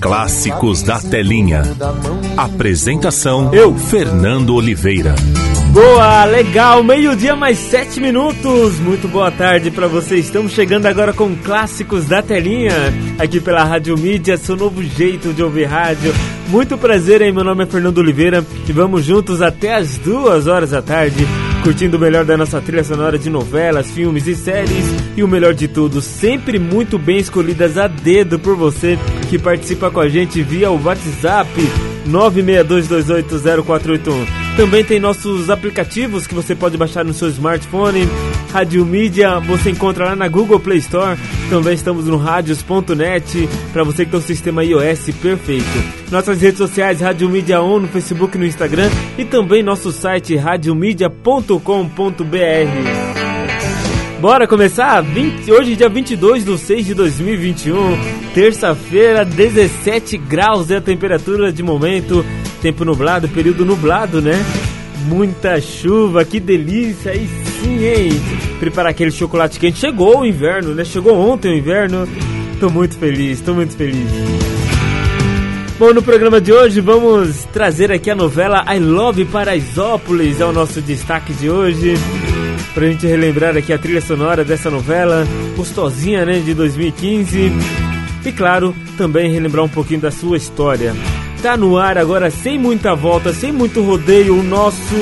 Clássicos da Telinha. Apresentação: Eu, Fernando Oliveira. Boa, legal, meio-dia mais sete minutos. Muito boa tarde para você. Estamos chegando agora com clássicos da telinha, aqui pela Rádio Mídia, seu novo jeito de ouvir rádio. Muito prazer, hein? Meu nome é Fernando Oliveira e vamos juntos até as duas horas da tarde, curtindo o melhor da nossa trilha sonora de novelas, filmes e séries. E o melhor de tudo, sempre muito bem escolhidas a dedo por você que participa com a gente via o WhatsApp 962280481. Também tem nossos aplicativos que você pode baixar no seu smartphone. Rádio Mídia você encontra lá na Google Play Store. Também estamos no radios.net para você que tem um sistema iOS perfeito. Nossas redes sociais Rádio Mídia On no Facebook e no Instagram e também nosso site radiomedia.com.br. Bora começar? 20, hoje, dia 22 de 6 de 2021, terça-feira, 17 graus é a temperatura de momento. Tempo nublado, período nublado, né? Muita chuva, que delícia! Aí sim, hein? Preparar aquele chocolate quente. Chegou o inverno, né? Chegou ontem o inverno. Tô muito feliz, tô muito feliz. Bom, no programa de hoje vamos trazer aqui a novela I Love Paraisópolis, é o nosso destaque de hoje. Pra gente relembrar aqui a trilha sonora dessa novela, gostosinha, né, de 2015. E claro, também relembrar um pouquinho da sua história. Tá no ar agora, sem muita volta, sem muito rodeio, o nosso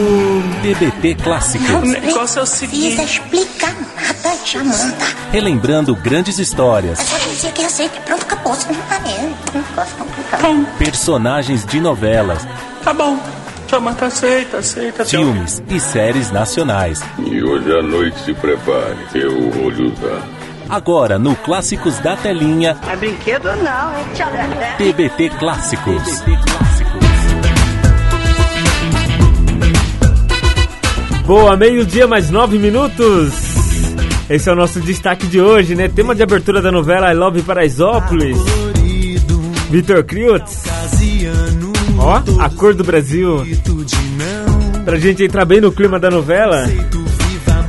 TBT Clássicos. O negócio é o seguinte. precisa explicar nada, Jamanta. Relembrando grandes histórias, É só dizer que aceita e pronto, acabou. Não personagens de novelas, Tá bom. Jamanta aceita, aceita. filmes e séries nacionais. E hoje à noite se prepare, eu vou lhe usar. Agora no Clássicos da Telinha, É brinquedo não, hein, tia Lelé? TBT Clássicos. Boa, meio-dia mais nove minutos. Esse é o nosso destaque de hoje, né? Tema de abertura da novela I Love Paraisópolis. Vitor Kriotz. Ó, a cor do Brasil. Pra gente entrar bem no clima da novela.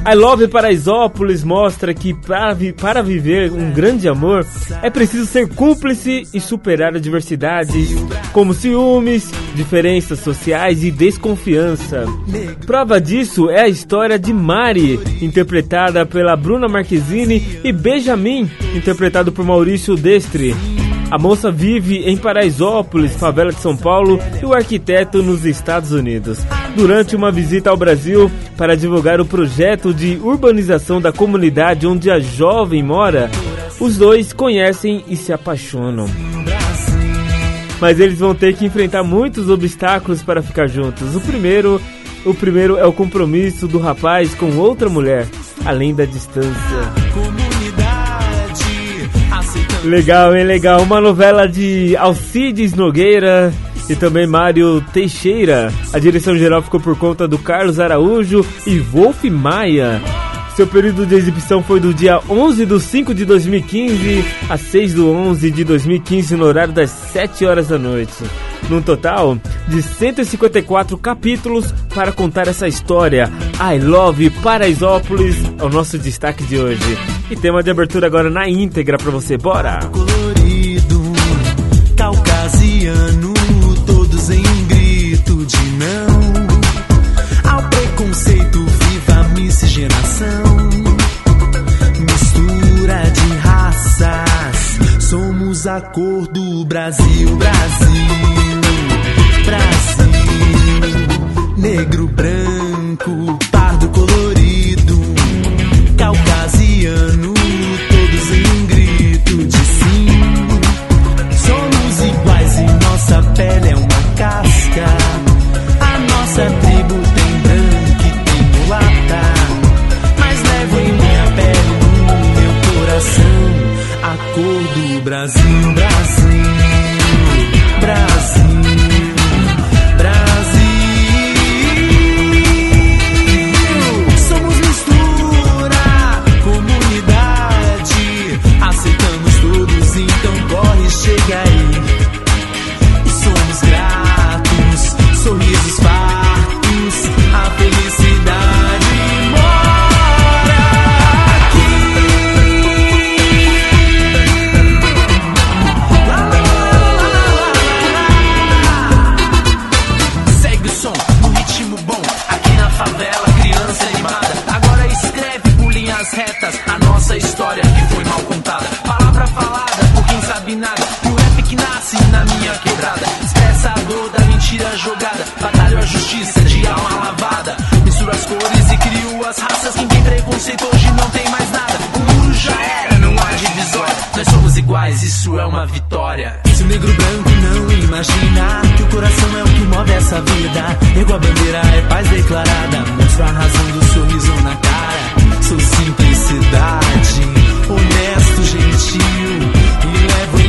I Love Paraisópolis mostra que para, vi- para viver um grande amor é preciso ser cúmplice e superar adversidades, como ciúmes, diferenças sociais e desconfiança. Prova disso é a história de Mari, interpretada pela Bruna Marquezine, e Benjamin, interpretado por Maurício Destre. A moça vive em Paraisópolis, favela de São Paulo, e o arquiteto nos Estados Unidos. Durante uma visita ao Brasil para divulgar o projeto de urbanização da comunidade onde a jovem mora, os dois conhecem e se apaixonam. Mas eles vão ter que enfrentar muitos obstáculos para ficar juntos. O primeiro, o primeiro é o compromisso do rapaz com outra mulher, além da distância. Legal, hein? Legal. Uma novela de Alcides Nogueira e também Mário Teixeira. A direção geral ficou por conta do Carlos Araújo e Wolf Maia. Seu período de exibição foi do dia 11 de 5 de 2015 a 6 do 11 de 2015 no horário das 7 horas da noite. Num total de 154 capítulos para contar essa história. I Love Paraisópolis é o nosso destaque de hoje. E tema de abertura agora na íntegra pra você, bora! colorido, caucasiano, todos em grito de não miscigenação, mistura de raças, somos a cor do Brasil, Brasil, Brasil, negro, branco, pardo colorido, caucasiano, Brasil, Brasil. jogada. Batalho a justiça de alma lavada. Misturo as cores e crio as raças. Ninguém tem preconceito hoje não tem mais nada. O mundo já era, não há divisória. Nós somos iguais, isso é uma vitória. Se o negro branco não imagina que o coração é o que move essa vida. Ergo a bandeira, é paz declarada. mostra a razão do sorriso na cara. Sou simplicidade, honesto, gentil e levo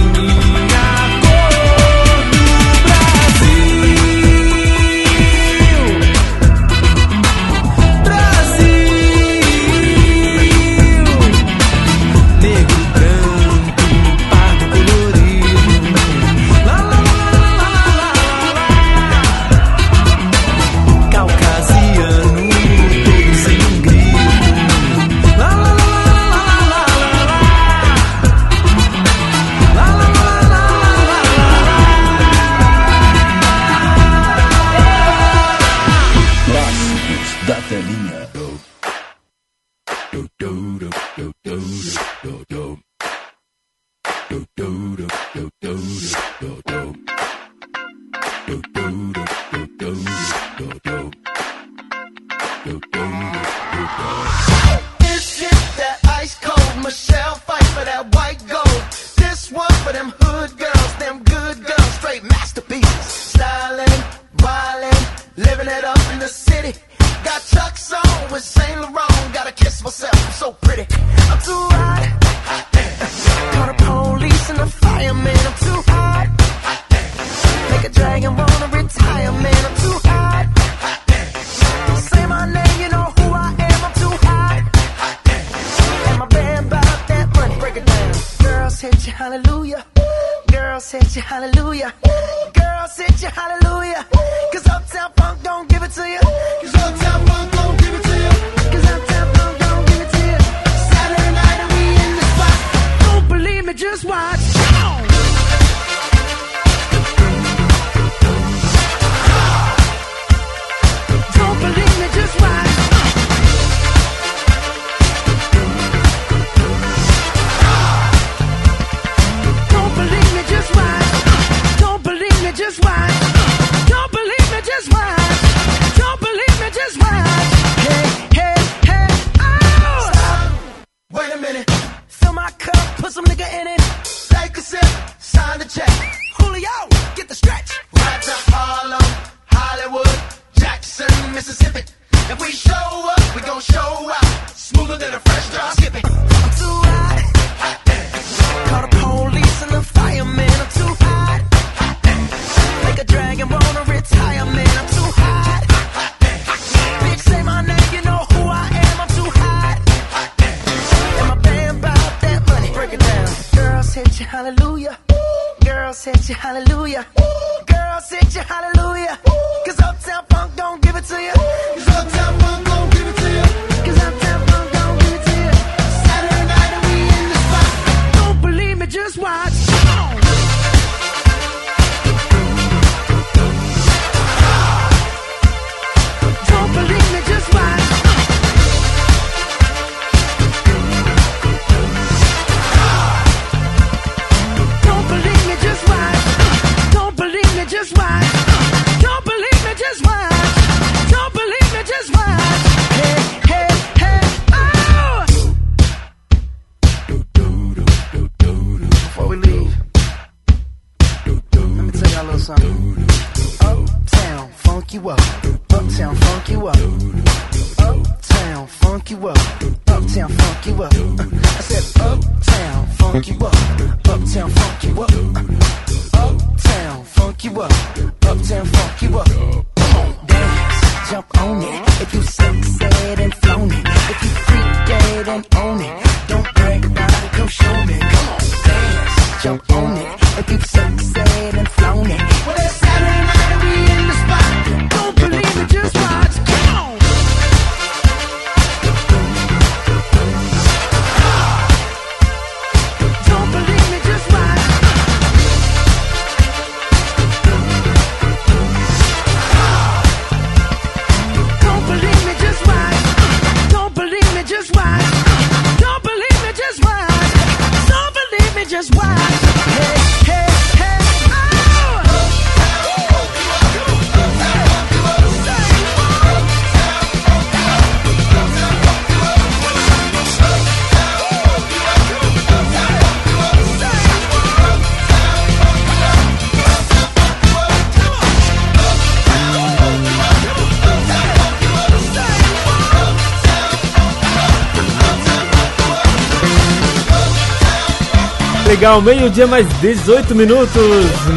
Legal, meio-dia mais 18 minutos.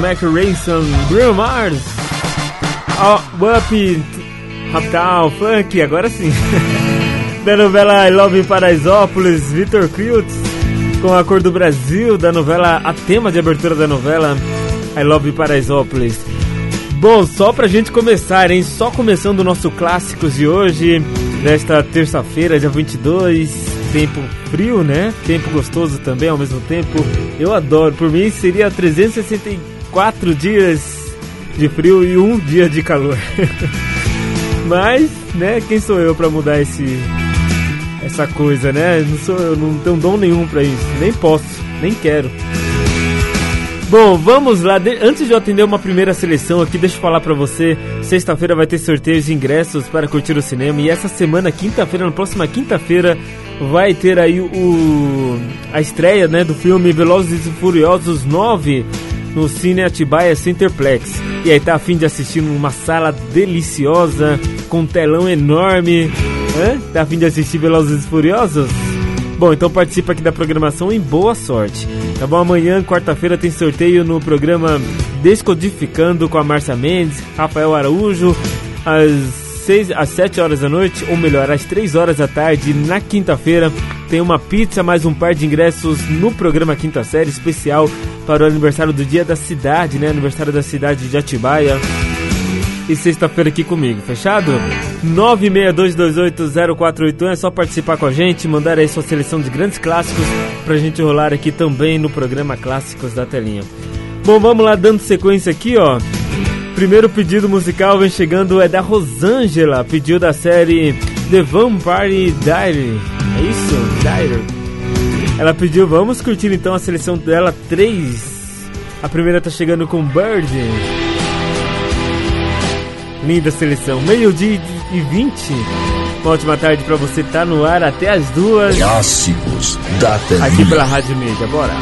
Mac Ransom, Bruno Mars. Oh, Up, Uptown, Funk, agora sim. da novela I Love Paraisópolis, Vitor Criutz. Com a cor do Brasil, da novela, a tema de abertura da novela I Love Paraisópolis. Bom, só pra gente começar, hein? Só começando o nosso Clássicos de hoje, nesta terça-feira, dia 22. Tempo frio, né? Tempo gostoso também ao mesmo tempo. Eu adoro. Por mim seria 364 dias de frio e um dia de calor. Mas, né? Quem sou eu pra mudar esse essa coisa, né? Não sou eu, não tenho dom nenhum pra isso. Nem posso, nem quero. Bom, vamos lá. De- Antes de eu atender uma primeira seleção aqui, deixa eu falar pra você. Sexta-feira vai ter sorteios de ingressos para curtir o cinema. E essa semana, quinta-feira, na próxima quinta-feira, vai ter aí o a estreia né, do filme Velozes e Furiosos 9 no Cine Atibaia Centerplex. E aí tá a fim de assistir numa sala deliciosa, com um telão enorme. Hã? Tá a fim de assistir Velozes e Furiosos? Bom, então participa aqui da programação e boa sorte. Tá bom? Amanhã, quarta-feira, tem sorteio no programa Descodificando com a Márcia Mendes, Rafael Araújo, às, 6, às 7 horas da noite, ou melhor, às 3 horas da tarde, na quinta-feira. Tem uma pizza, mais um par de ingressos no programa Quinta Série, especial para o aniversário do Dia da Cidade, né? Aniversário da cidade de Atibaia e sexta-feira aqui comigo, fechado? 962280481 é só participar com a gente, mandar aí sua seleção de grandes clássicos pra gente rolar aqui também no programa Clássicos da Telinha. Bom, vamos lá dando sequência aqui, ó. Primeiro pedido musical vem chegando é da Rosângela, pediu da série The Vampire Diary. É isso? Diary. Ela pediu, vamos curtir então a seleção dela 3. A primeira tá chegando com Bird. Linda seleção. Meio-dia e 20. Uma ótima tarde pra você. Tá no ar até as duas. Clássicos da Aqui telinha. pela Rádio Mídia. Bora.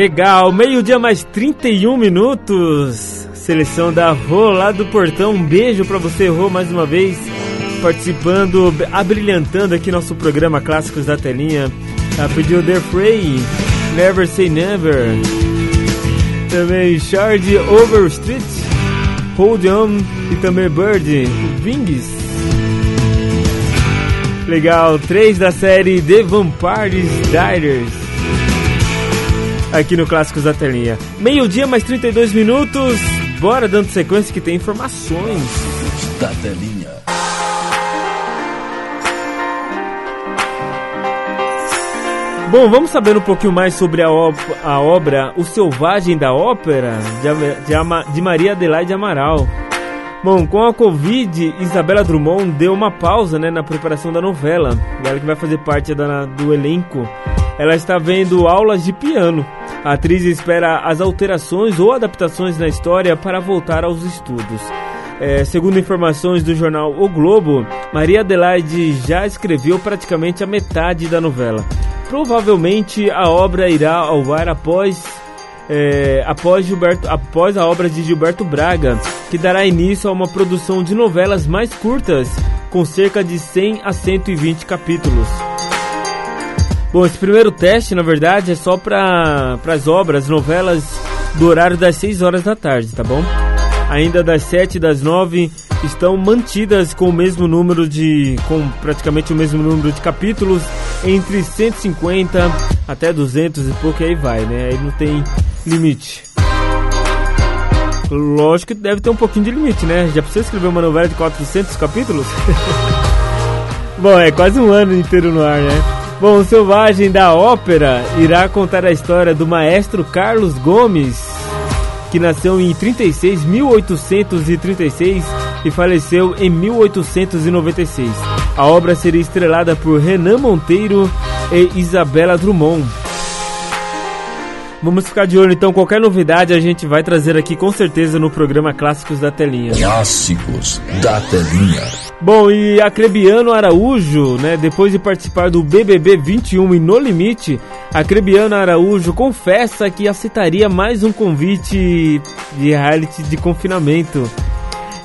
Legal, meio-dia mais 31 minutos. Seleção da Rô lá do Portão. Um beijo pra você, Rô, mais uma vez. Participando, abrilhantando aqui nosso programa Clássicos da Telinha. Ela pediu The Frey, Never Say Never. Também Shard Overstreet, Hold On e também Bird, Wings. Legal, três da série The Vampires Diaries. Aqui no Clássicos da Telinha. Meio-dia mais 32 minutos. Bora dando sequência que tem informações. Da Telinha. Bom, vamos saber um pouquinho mais sobre a, a obra O Selvagem da Ópera, de, de, de Maria Adelaide Amaral. Bom, com a Covid, Isabela Drummond deu uma pausa né, na preparação da novela. Ela que vai fazer parte da, do elenco. Ela está vendo aulas de piano. A atriz espera as alterações ou adaptações na história para voltar aos estudos. É, segundo informações do jornal O Globo, Maria Adelaide já escreveu praticamente a metade da novela. Provavelmente a obra irá ao ar após, é, após, Gilberto, após a obra de Gilberto Braga, que dará início a uma produção de novelas mais curtas, com cerca de 100 a 120 capítulos. Bom, esse primeiro teste, na verdade, é só para as obras, novelas do horário das 6 horas da tarde, tá bom? Ainda das 7 e das 9 estão mantidas com o mesmo número de. com praticamente o mesmo número de capítulos, entre 150 até 200 e pouco, e aí vai, né? Aí não tem limite. Lógico que deve ter um pouquinho de limite, né? Já precisa escrever uma novela de 400 capítulos? Bom, é quase um ano inteiro no ar, né? Bom, o Selvagem da Ópera irá contar a história do maestro Carlos Gomes, que nasceu em 36, 1836 e faleceu em 1896. A obra seria estrelada por Renan Monteiro e Isabela Drummond. Vamos ficar de olho então, qualquer novidade a gente vai trazer aqui com certeza no programa Clássicos da Telinha. Clássicos da Telinha. Bom, e Acrebiano Araújo, né, depois de participar do BBB 21 e No Limite, Acrebiano Araújo confessa que aceitaria mais um convite de reality de confinamento.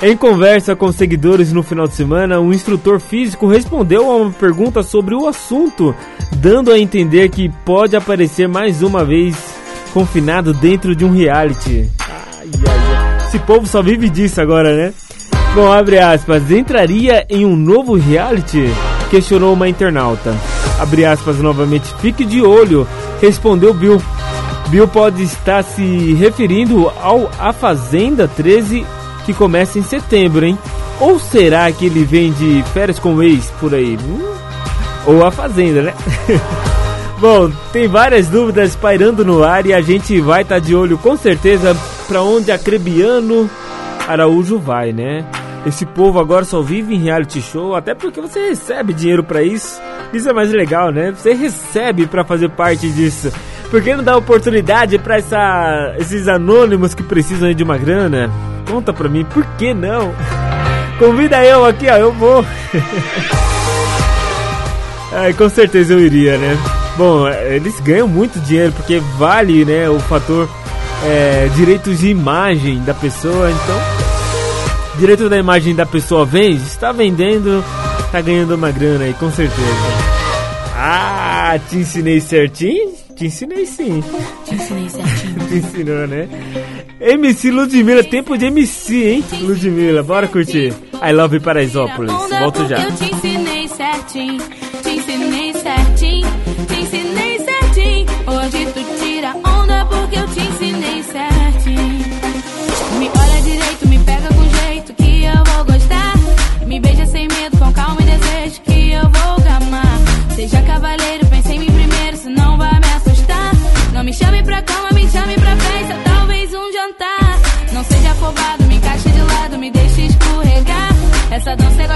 Em conversa com seguidores no final de semana, um instrutor físico respondeu a uma pergunta sobre o assunto, dando a entender que pode aparecer mais uma vez confinado dentro de um reality. Ai, ai, ai. Esse povo só vive disso agora, né? Bom, abre aspas, entraria em um novo reality? Questionou uma internauta. Abre aspas novamente, fique de olho, respondeu Bill. Bill pode estar se referindo ao A Fazenda 13 que começa em setembro, hein? Ou será que ele vem de férias com o ex por aí? Hum? Ou a Fazenda, né? Bom, tem várias dúvidas pairando no ar e a gente vai estar tá de olho com certeza para onde a Crebiano Araújo vai, né? Esse povo agora só vive em reality show, até porque você recebe dinheiro para isso. Isso é mais legal, né? Você recebe para fazer parte disso. Por que não dá oportunidade para esses anônimos que precisam de uma grana? Conta pra mim, por que não? Convida eu aqui, ó, eu vou. Ai, com certeza eu iria, né? Bom, eles ganham muito dinheiro porque vale, né, o fator é, direitos de imagem da pessoa, então direito da imagem da pessoa vende, está vendendo, tá ganhando uma grana aí, com certeza. Ah, te ensinei certinho? Te ensinei sim. Te ensinei certinho. te ensinou, né? MC Ludmilla, tempo de MC, hein? Ludmilla, bora curtir. I Love Paraisópolis. Volto já. Eu te ensinei certinho,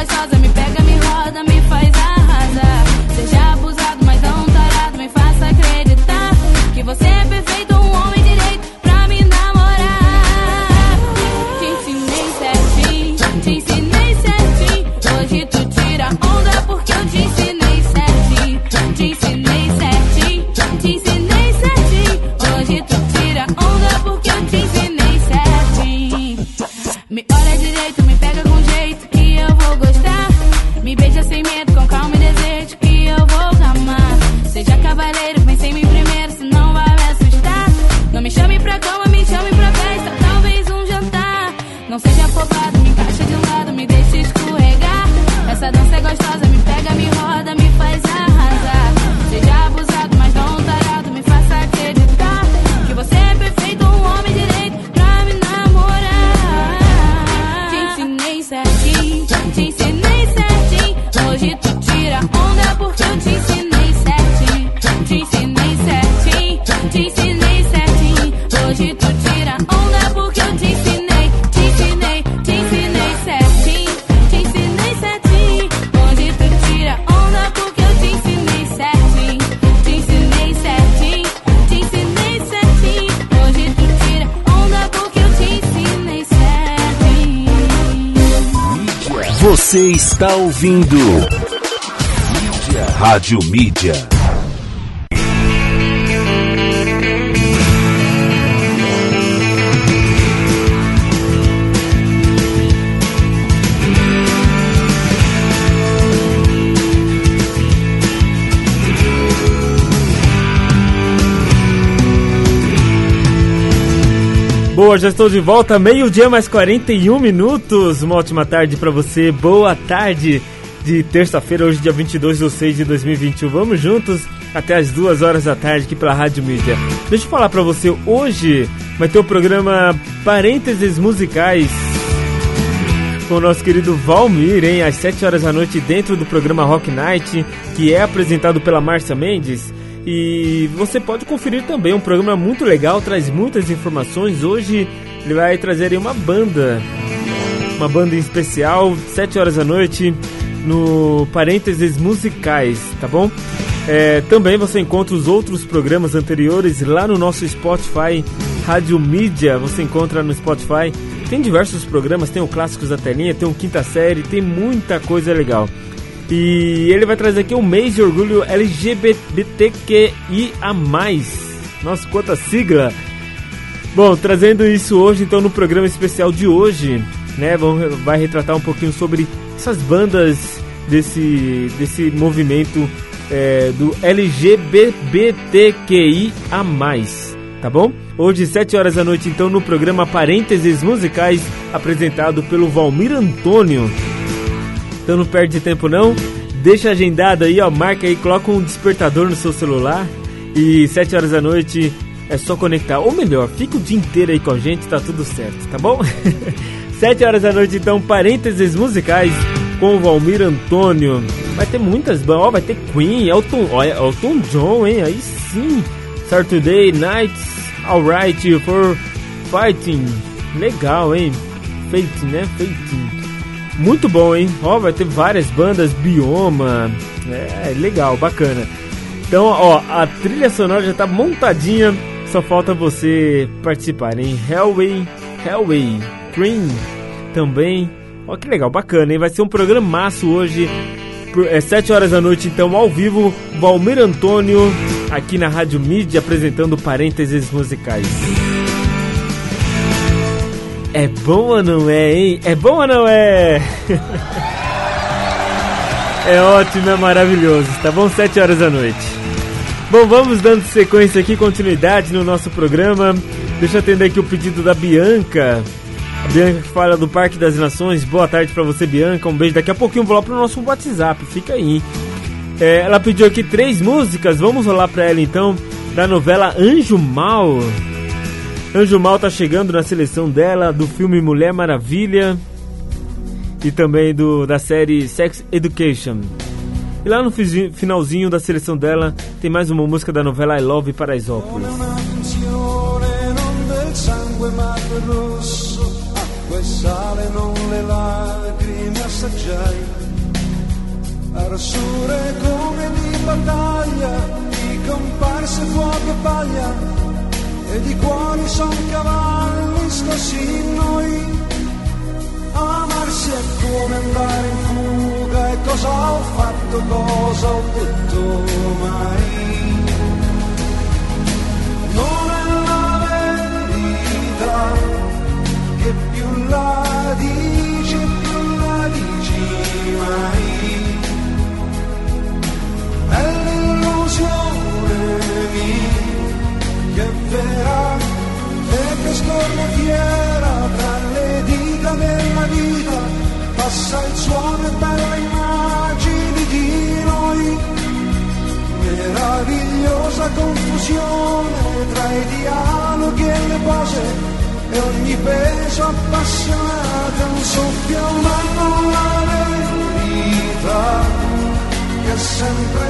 Essa dança é gostosa, me está ouvindo Rádio Mídia. Boa, já estou de volta, meio-dia mais 41 minutos. Uma ótima tarde para você, boa tarde de terça-feira, hoje, dia 22 de 6 de 2021. Vamos juntos até as duas horas da tarde aqui pela Rádio Mídia. Deixa eu falar para você, hoje vai ter o programa Parênteses Musicais com o nosso querido Valmir, hein? Às 7 horas da noite, dentro do programa Rock Night, que é apresentado pela Márcia Mendes. E você pode conferir também, um programa muito legal, traz muitas informações. Hoje ele vai trazer uma banda, uma banda em especial, 7 horas da noite, no Parênteses Musicais, tá bom? É, também você encontra os outros programas anteriores lá no nosso Spotify, Rádio Mídia, você encontra no Spotify. Tem diversos programas, tem o Clássicos da Telinha, tem o Quinta Série, tem muita coisa legal. E ele vai trazer aqui um mês de orgulho LGBTQIA+. Nossa, quanta sigla! Bom, trazendo isso hoje, então, no programa especial de hoje, né, vamos, vai retratar um pouquinho sobre essas bandas desse, desse movimento é, do LGBTQIA+, tá bom? Hoje, 7 horas da noite, então, no programa Parênteses Musicais, apresentado pelo Valmir Antônio. Então não perde tempo não, deixa agendado aí, ó, marca aí, coloca um despertador no seu celular e 7 horas da noite é só conectar. Ou melhor, fica o dia inteiro aí com a gente, tá tudo certo, tá bom? 7 horas da noite então, parênteses musicais com o Valmir Antônio. Vai ter muitas bandas, ó, vai ter Queen, Elton, ó, Elton John, hein? Aí sim. Saturday Nights, Alright for Fighting. Legal, hein? Fate, né? Fate. Muito bom, hein? Ó, vai ter várias bandas, Bioma. É, legal, bacana. Então, ó, a trilha sonora já tá montadinha. Só falta você participar, hein? Hellway, Hellway, Cream também. Ó, que legal, bacana, hein? Vai ser um programaço hoje. É 7 horas da noite, então, ao vivo. Valmir Antônio, aqui na Rádio Mídia, apresentando parênteses musicais. É bom ou não é, hein? É bom ou não é? é ótimo, é maravilhoso. Tá bom? 7 horas da noite. Bom, vamos dando sequência aqui, continuidade no nosso programa. Deixa eu atender aqui o pedido da Bianca. A Bianca que fala do Parque das Nações. Boa tarde pra você, Bianca. Um beijo. Daqui a pouquinho vou lá pro nosso WhatsApp. Fica aí. É, ela pediu aqui três músicas. Vamos rolar pra ela então. Da novela Anjo Mal. Anjo Mal tá chegando na seleção dela do filme Mulher Maravilha e também do da série Sex Education. E lá no finalzinho da seleção dela tem mais uma música da novela I Love Paraisópolis. Arsure come di battaglia, di comparse fuoco e paglia, e di cuori son cavalli scossi in noi. Amarsi è come andare in fuga e cosa ho fatto, cosa ho detto mai. Non è la verità che più la dici, più la dici mai. È l'illusione mia piomberà e che scorrefiera tra le dita della vita passa il suono e belle immagini di noi. Meravigliosa confusione tra i dialoghi e le pose e ogni peso appassionato un soffio umano la verità che è sempre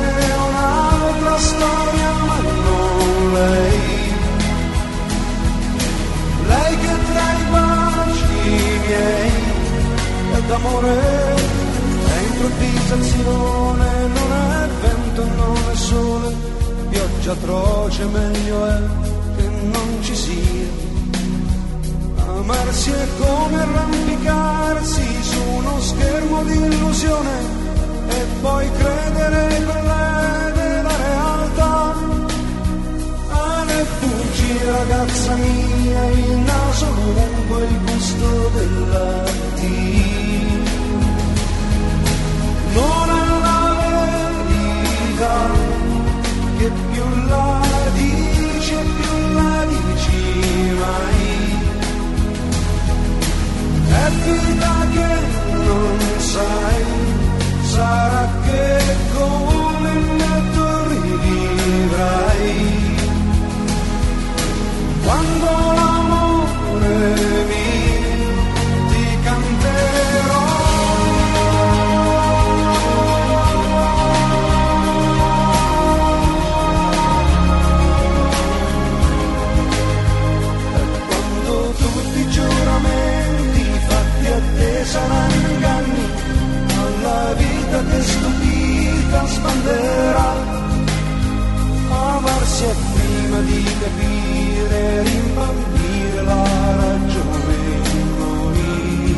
un'altra storia ma non lei. Lei che tra i baci miei è d'amore, è improvvisazione, non è vento, non è sole, pioggia atroce, meglio è che non ci sia. Amarsi è come arrampicarsi su uno schermo di illusione e poi credere quella della fuggi ragazza mia, il naso lungo, il gusto della Non è la verità che più la dici e più la dici mai. È vita che non sai, sarà che come me Quando l'amore mio ti canterò. Quando tutti i giuramenti fatti a te saranno inganni, alla vita che stupita sbanderà. Amarsi è prima di capire, rimbambire la ragione in noi.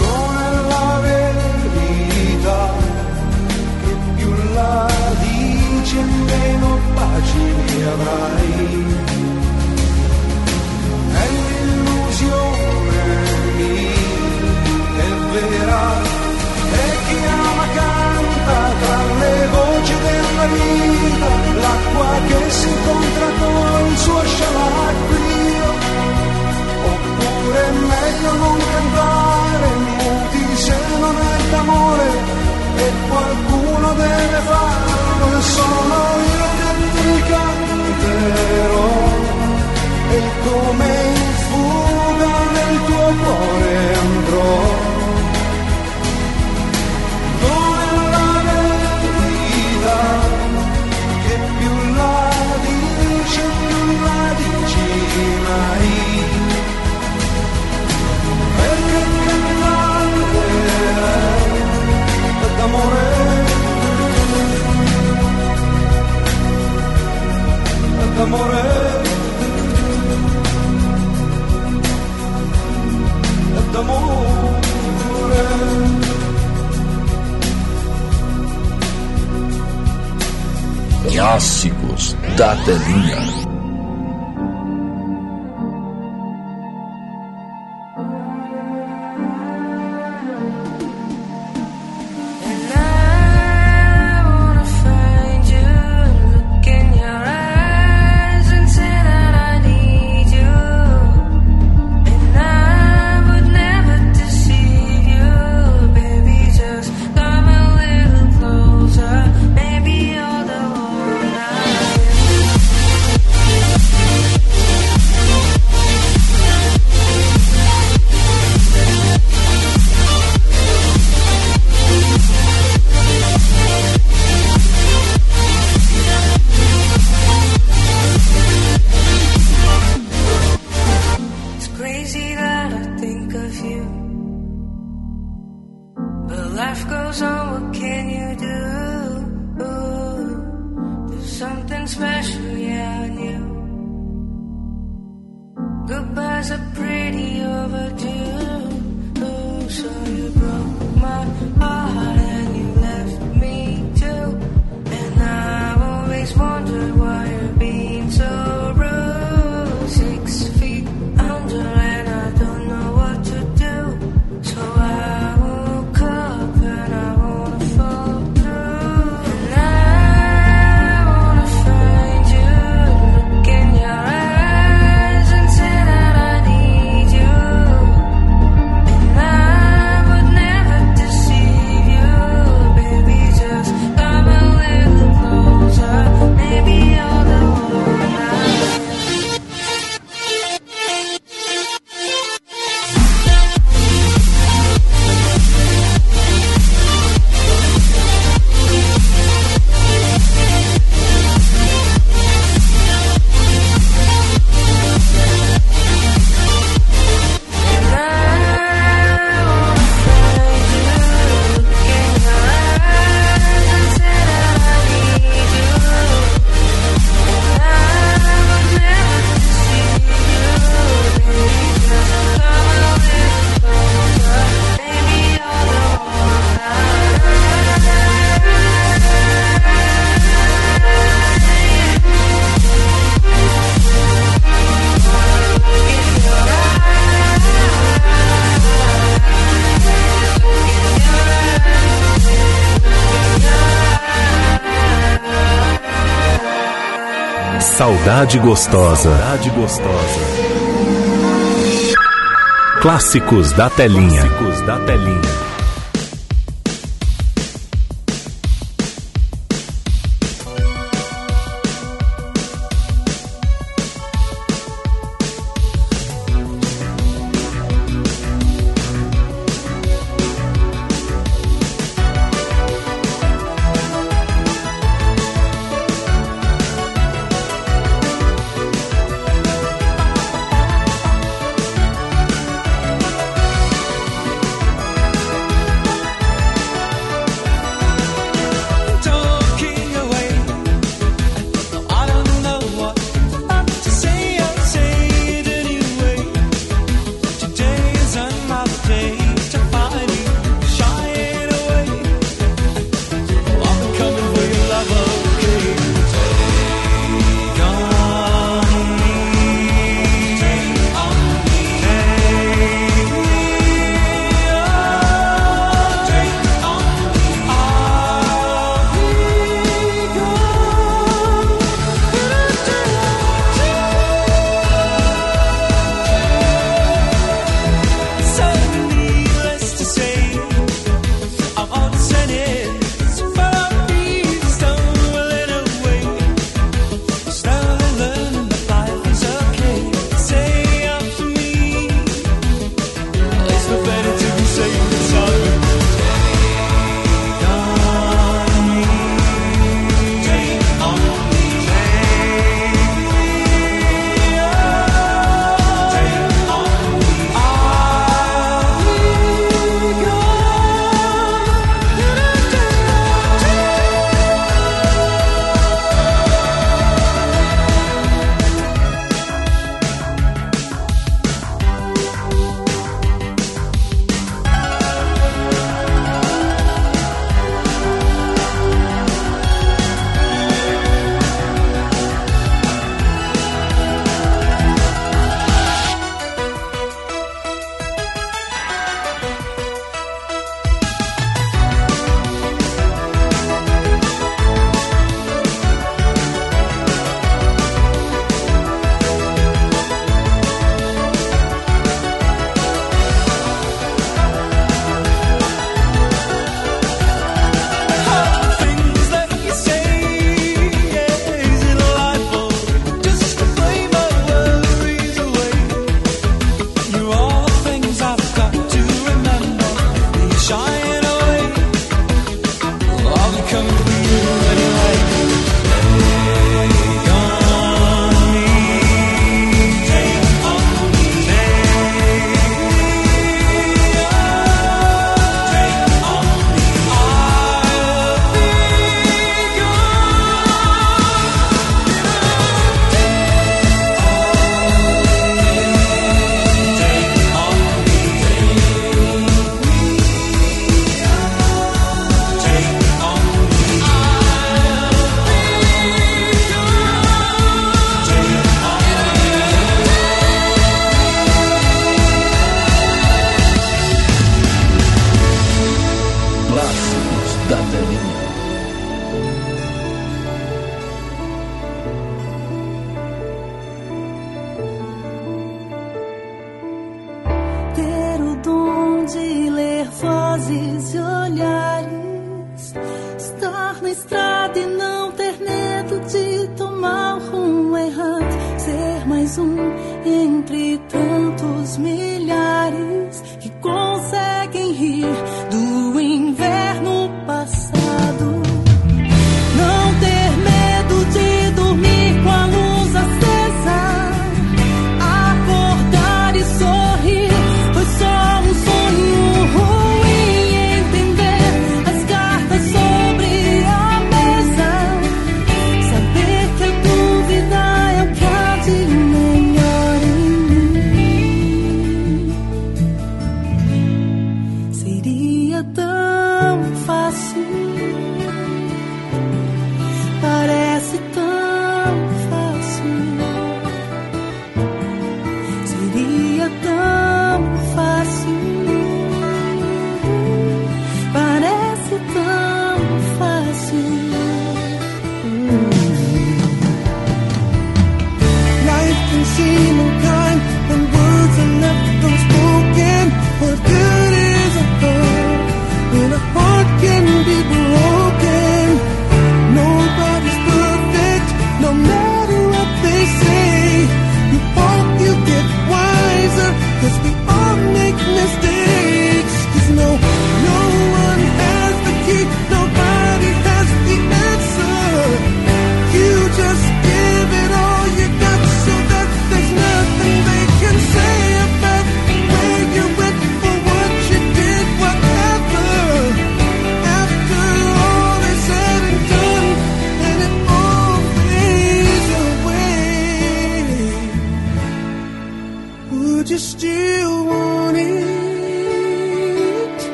Non è la che più la dici e meno pace avrai. È l'illusione mia, è vera, e chi ama canta tra le voci della vita, l'acqua che si incontra col suo scialacquio, oppure è meglio non cantare muti se non è d'amore, e qualcuno deve farlo, sono io che ti canterò e come in fuga nel tuo cuore andrò. D'amore. d'amore. Clássicos da telinha. Saudade gostosa. Saudade gostosa. Clássicos da telinha. Clássicos da telinha.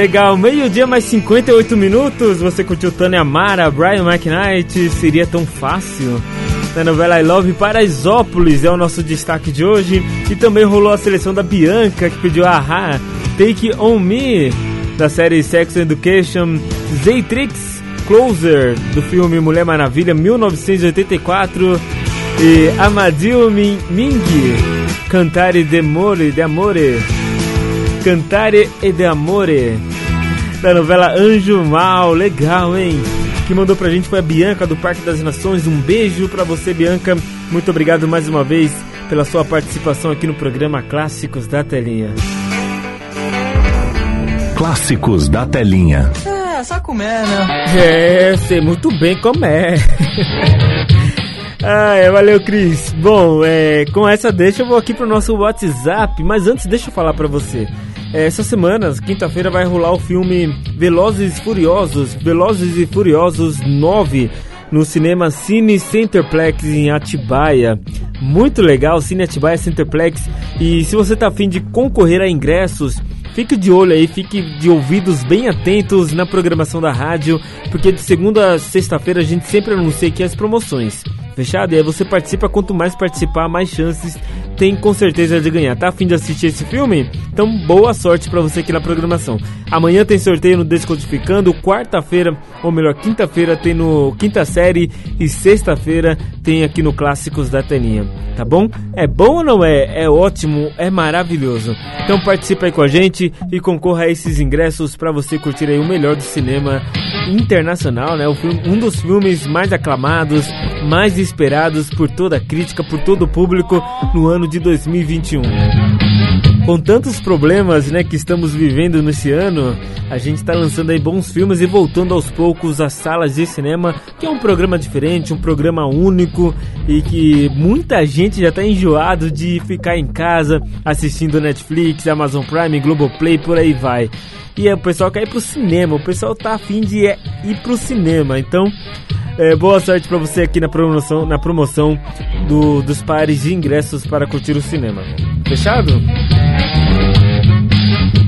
Legal. Meio-dia mais 58 minutos. Você curtiu Tânia Amara, Brian McKnight, seria tão fácil. Da novela I Love Paraisópolis é o nosso destaque de hoje. E também rolou a seleção da Bianca, que pediu Ahá, Take On Me, da série Sex Education, Zaytrix Closer, do filme Mulher Maravilha 1984, e Amadil Min- Ming, Cantare d'Amore, de Amore. Cantare e de Amore, da novela Anjo Mal, legal, hein? Que mandou pra gente foi a Bianca do Parque das Nações. Um beijo pra você, Bianca. Muito obrigado mais uma vez pela sua participação aqui no programa Clássicos da Telinha. Clássicos da telinha. É, só comer, né? É, sei muito bem como é. ah, é, valeu, Cris. Bom, é, com essa deixa eu vou aqui pro nosso WhatsApp, mas antes deixa eu falar pra você. É, essa semana, quinta-feira, vai rolar o filme Velozes e Furiosos, Velozes e Furiosos 9, no cinema Cine Centerplex em Atibaia. Muito legal, Cine Atibaia Centerplex. E se você tá afim de concorrer a ingressos, Fique de olho aí, fique de ouvidos bem atentos na programação da rádio, porque de segunda a sexta-feira a gente sempre anuncia aqui as promoções. Fechado? E aí você participa, quanto mais participar, mais chances tem com certeza de ganhar. Tá afim de assistir esse filme? Então boa sorte pra você aqui na programação. Amanhã tem sorteio no Descodificando, quarta-feira, ou melhor, quinta-feira tem no Quinta Série e sexta-feira tem aqui no Clássicos da Teninha. Tá bom? É bom ou não é? É ótimo, é maravilhoso. Então participa aí com a gente e concorra a esses ingressos para você curtir aí o melhor do cinema internacional, né? Um dos filmes mais aclamados, mais esperados por toda a crítica, por todo o público no ano de 2021. Com tantos problemas, né, que estamos vivendo nesse ano, a gente está lançando aí bons filmes e voltando aos poucos às salas de cinema, que é um programa diferente, um programa único e que muita gente já está enjoado de ficar em casa assistindo Netflix, Amazon Prime, Globoplay, por aí vai. E é, o pessoal quer ir pro cinema, o pessoal tá afim de é, ir pro cinema, então é, boa sorte para você aqui na promoção, na promoção do, dos pares de ingressos para curtir o cinema. Fechado?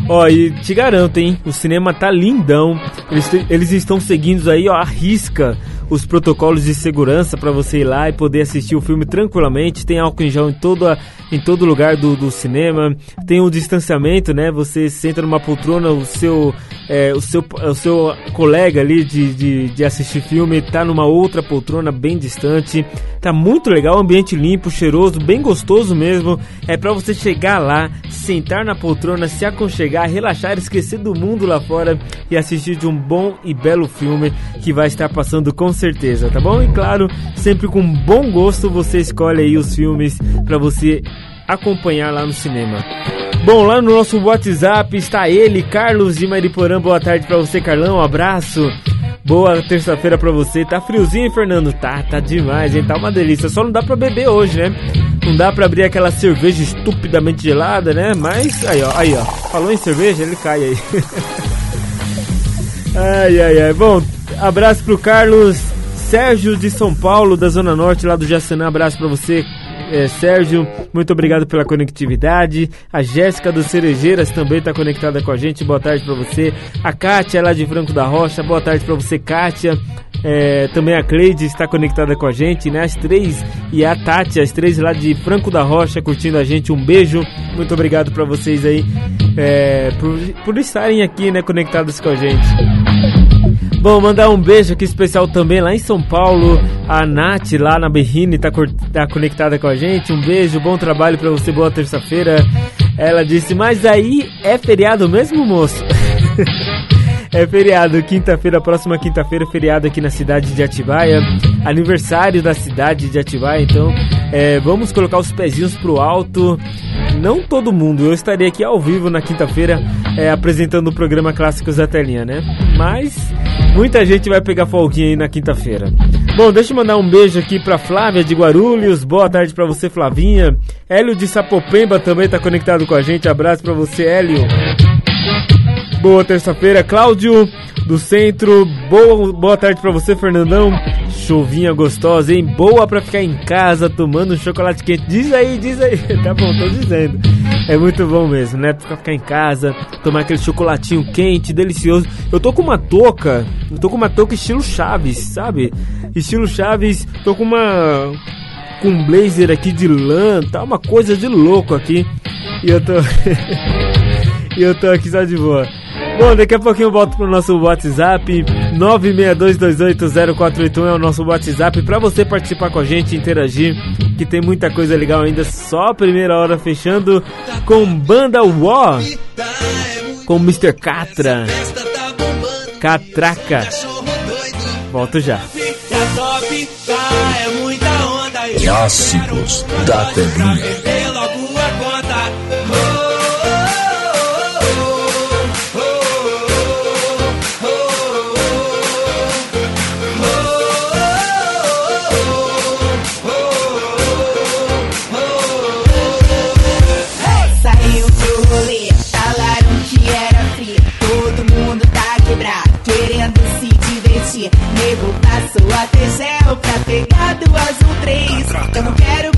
Ó, e te garanto, hein? O cinema tá lindão. Eles, eles estão seguindo aí, ó, a risca os protocolos de segurança para você ir lá e poder assistir o filme tranquilamente. Tem álcool em gel em, toda, em todo lugar do, do cinema. Tem o distanciamento, né? Você senta numa poltrona, o seu, é, o seu, o seu colega ali de, de, de assistir filme tá numa outra poltrona bem distante. Tá muito legal, ambiente limpo, cheiroso, bem gostoso mesmo. É para você chegar lá, sentar na poltrona, se aconchegar, relaxar, esquecer do mundo lá fora e assistir de um bom e belo filme que vai estar passando com certeza, tá bom? E claro, sempre com bom gosto você escolhe aí os filmes para você acompanhar lá no cinema. Bom, lá no nosso WhatsApp está ele, Carlos de Mariporã. Boa tarde pra você, Carlão. Um abraço. Boa terça-feira pra você. Tá friozinho, Fernando? Tá, tá demais, hein? Tá uma delícia. Só não dá pra beber hoje, né? Não dá pra abrir aquela cerveja estupidamente gelada, né? Mas, aí ó, aí ó. Falou em cerveja, ele cai aí. ai, ai, ai. Bom, abraço pro Carlos. Sérgio de São Paulo, da Zona Norte, lá do Jaçanã, abraço pra você. é, Sérgio, muito obrigado pela conectividade. A Jéssica do Cerejeiras também está conectada com a gente. Boa tarde para você. A Kátia lá de Franco da Rocha. Boa tarde para você, Kátia. É, também a Cleide está conectada com a gente, né? As três e a Tati, as três lá de Franco da Rocha curtindo a gente. Um beijo, muito obrigado para vocês aí é, por, por estarem aqui, né? Conectados com a gente. Bom, mandar um beijo aqui especial também lá em São Paulo. A Nath lá na Berrine tá, tá conectada com a gente. Um beijo, bom trabalho para você, boa terça-feira. Ela disse, mas aí é feriado mesmo, moço? É feriado, quinta-feira, próxima quinta-feira, feriado aqui na cidade de Atibaia. Aniversário da cidade de Atibaia, então é, vamos colocar os pezinhos pro alto. Não todo mundo, eu estarei aqui ao vivo na quinta-feira é, apresentando o programa Clássicos da Telinha, né? Mas muita gente vai pegar folguinha aí na quinta-feira. Bom, deixa eu mandar um beijo aqui pra Flávia de Guarulhos. Boa tarde pra você, Flavinha. Hélio de Sapopemba também tá conectado com a gente. Abraço pra você, Hélio. Boa terça-feira, Cláudio do centro. Boa, boa tarde para você, Fernandão. Chuvinha gostosa, hein? Boa para ficar em casa tomando chocolate quente. Diz aí, diz aí. tá bom, tô dizendo. É muito bom mesmo, né? Pra ficar em casa, tomar aquele chocolatinho quente, delicioso. Eu tô com uma touca, eu tô com uma touca estilo Chaves, sabe? Estilo Chaves, tô com uma com um blazer aqui de lã, tá uma coisa de louco aqui. E eu tô E eu tô aqui só de boa. Bom, daqui a pouquinho eu volto pro nosso WhatsApp 962280481 é o nosso WhatsApp para você participar com a gente, interagir, que tem muita coisa legal ainda. Só a primeira hora fechando com Banda War, com Mr. Catra, Catraca. Volto já. Clássicos da telinha. Até gel pra pegar duas ou três. Eu não quero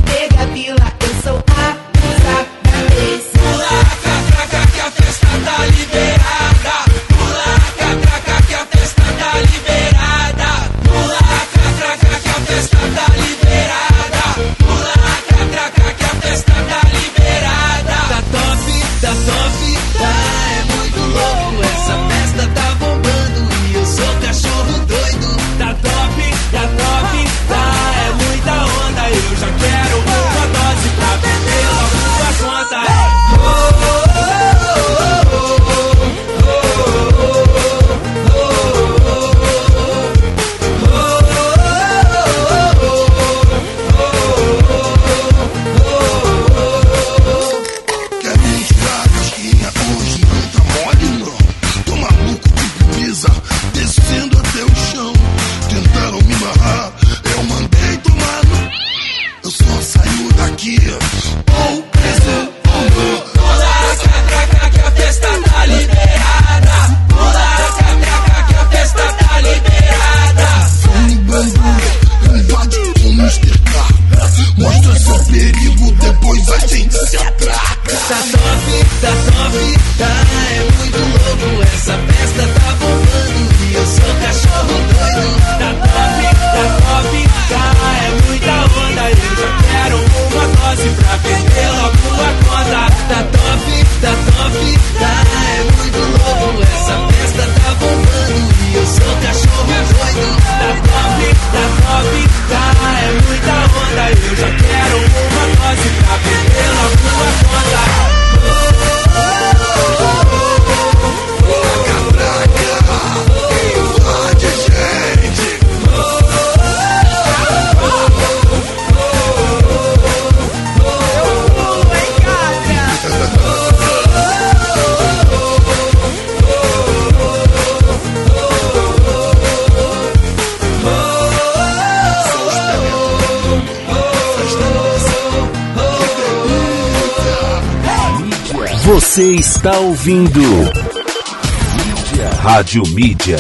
está ouvindo Mídia. Rádio Mídia.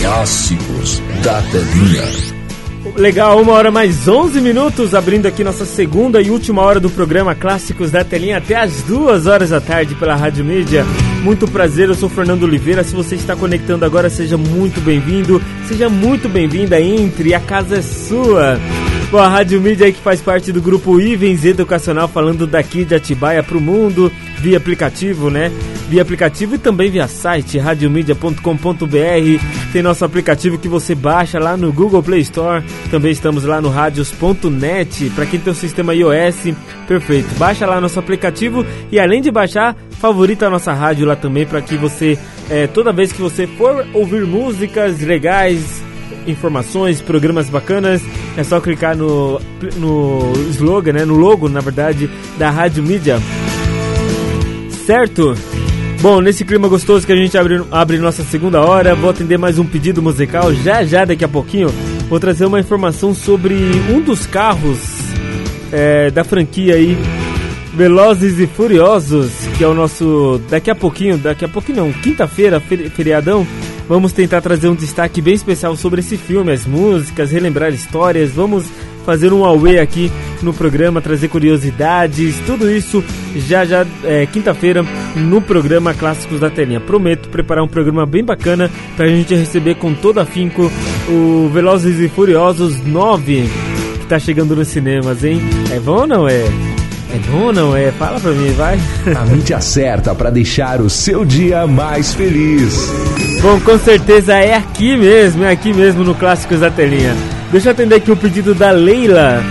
Clássicos da Telinha. Legal, uma hora mais 11 minutos, abrindo aqui nossa segunda e última hora do programa Clássicos da Telinha até as duas horas da tarde pela Rádio Mídia. Muito prazer, eu sou Fernando Oliveira. Se você está conectando agora, seja muito bem-vindo, seja muito bem-vinda. Entre, a casa é sua. Bom, a Rádio Mídia que faz parte do grupo Ivens Educacional, falando daqui de Atibaia para o mundo, via aplicativo, né? Via aplicativo e também via site, radiomedia.com.br. Tem nosso aplicativo que você baixa lá no Google Play Store. Também estamos lá no radios.net. Para quem tem o sistema iOS, perfeito. Baixa lá nosso aplicativo e além de baixar, favorita a nossa rádio lá também para que você, é, toda vez que você for ouvir músicas legais, informações, programas bacanas, é só clicar no, no slogan, né, no logo, na verdade, da Rádio Mídia. Certo? Bom, nesse clima gostoso que a gente abre, abre nossa segunda hora, vou atender mais um pedido musical já já daqui a pouquinho. Vou trazer uma informação sobre um dos carros é, da franquia aí, Velozes e Furiosos, que é o nosso. Daqui a pouquinho, daqui a pouquinho não, quinta-feira, feriadão, Vamos tentar trazer um destaque bem especial sobre esse filme, as músicas, relembrar histórias. Vamos fazer um away aqui no programa, trazer curiosidades, tudo isso já já é, quinta-feira no programa Clássicos da Telinha. Prometo preparar um programa bem bacana pra gente receber com todo afinco o Velozes e Furiosos 9 que tá chegando nos cinemas, hein? É bom ou não é? É bom ou não é? Fala pra mim, vai. A mídia certa para deixar o seu dia mais feliz. Bom, com certeza é aqui mesmo, é aqui mesmo no Clássicos da Telinha. Deixa eu atender aqui o pedido da Leila.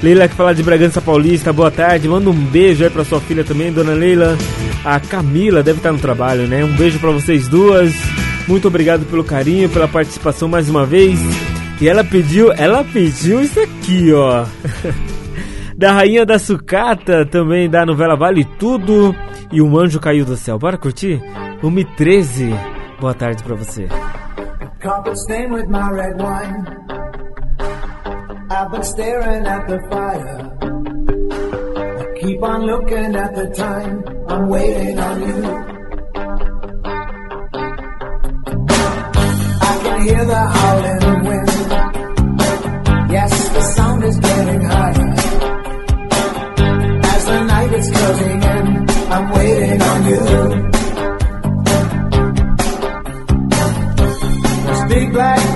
Leila que fala de Bragança Paulista, boa tarde. Manda um beijo aí pra sua filha também, dona Leila. A Camila deve estar no trabalho, né? Um beijo para vocês duas. Muito obrigado pelo carinho, pela participação mais uma vez. E ela pediu, ela pediu isso aqui, ó. da Rainha da Sucata, também da novela Vale Tudo e Um Anjo Caiu do Céu. Bora curtir? 1h13. Boa tarde pra você. I've been staring at the fire. I keep on looking at the time. I'm waiting on you. I can hear the howling wind. Yes, the sound is getting higher. As the night is closing in, I'm waiting on you. Black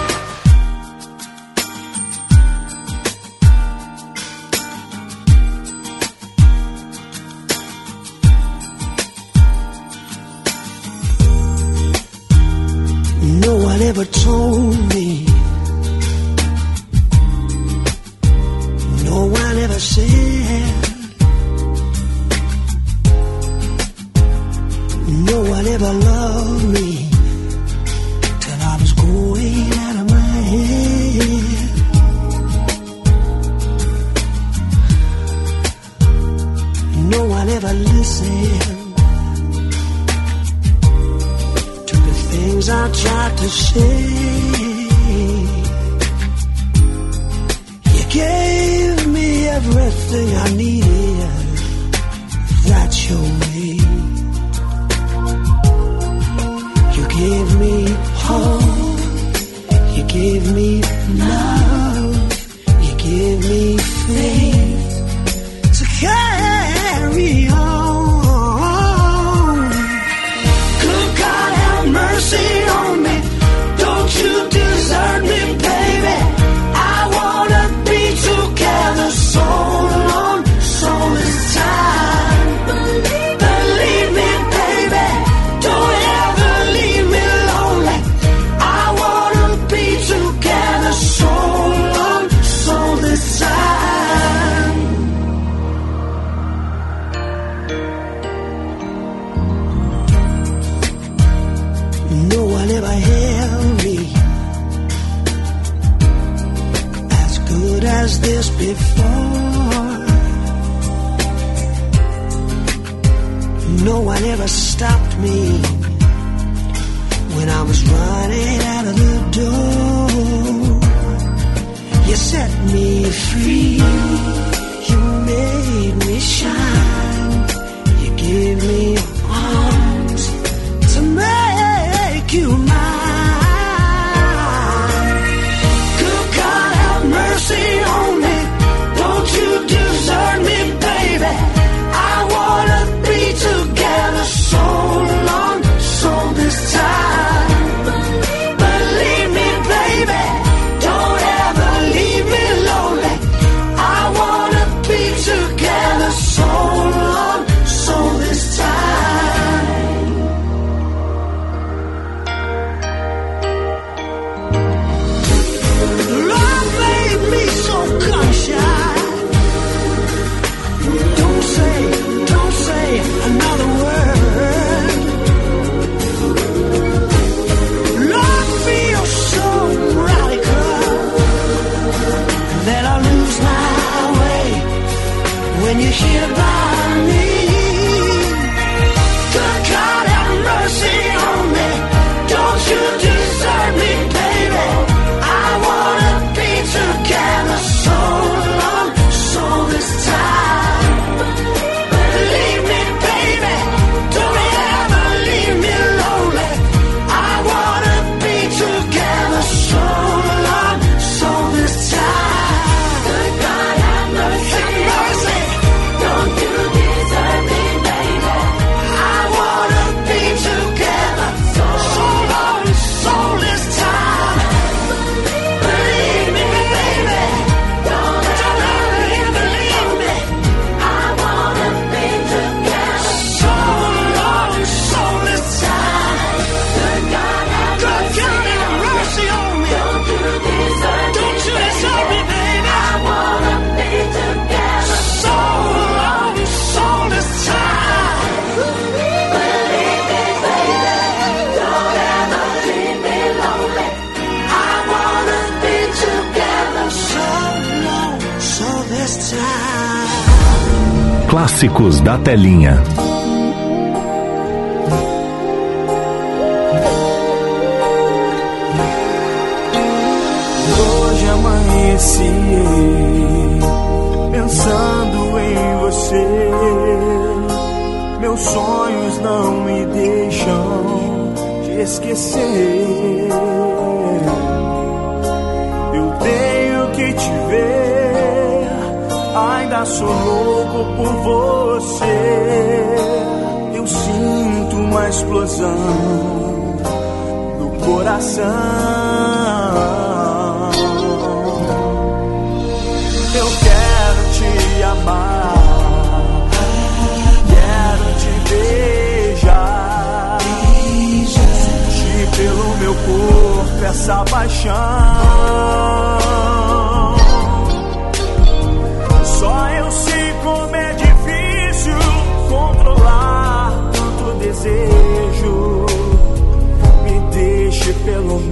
Iniciei pensando em você. Meus sonhos não me deixam te esquecer. Eu tenho que te ver. Ainda sou louco por você. Eu sinto uma explosão no coração. Dessa paixão. Só eu sei como é difícil controlar tanto desejo. Me deixe pelo menos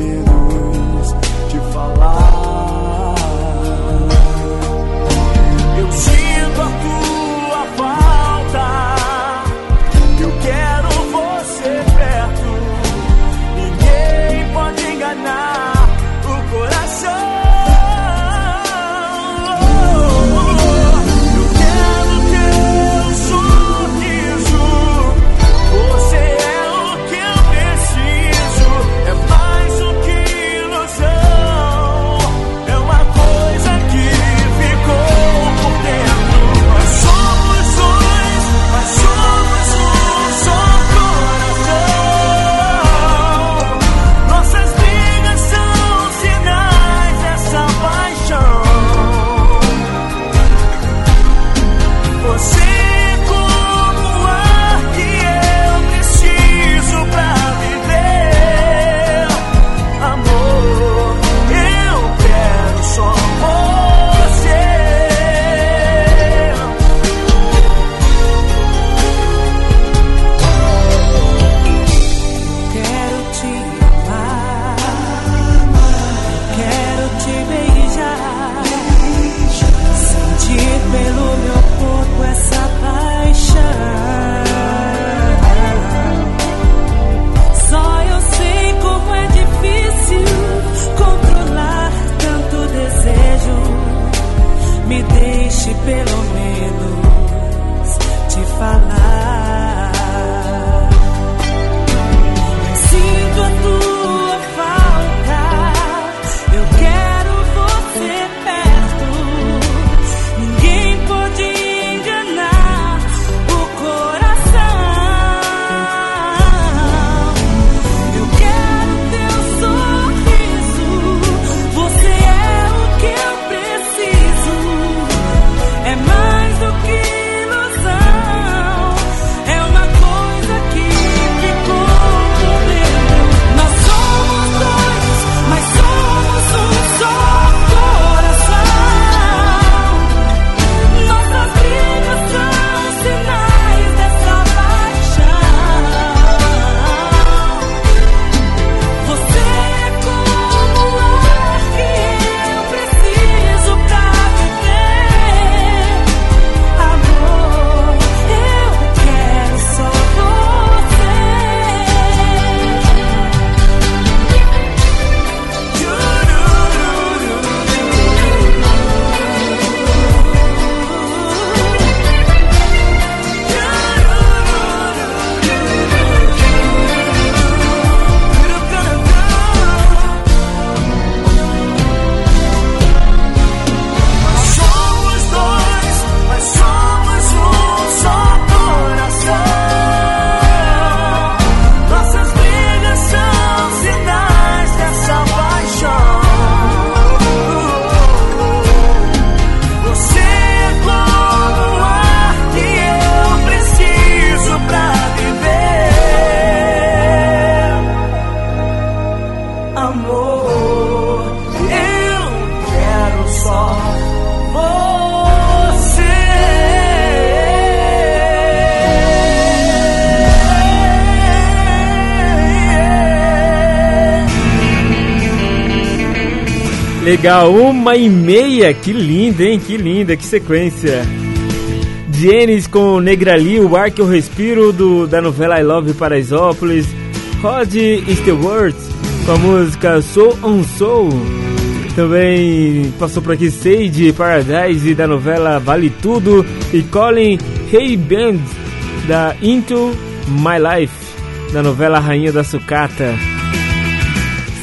Legal, uma e meia, que linda, hein? Que linda, que sequência. Janis com Negrali, o ar que eu respiro do, da novela I Love Paraisópolis. Rod Stewart com a música Soul on Soul. Também passou por aqui Sage Paradise da novela Vale Tudo e Colin Hey Band da Into My Life da novela Rainha da Sucata.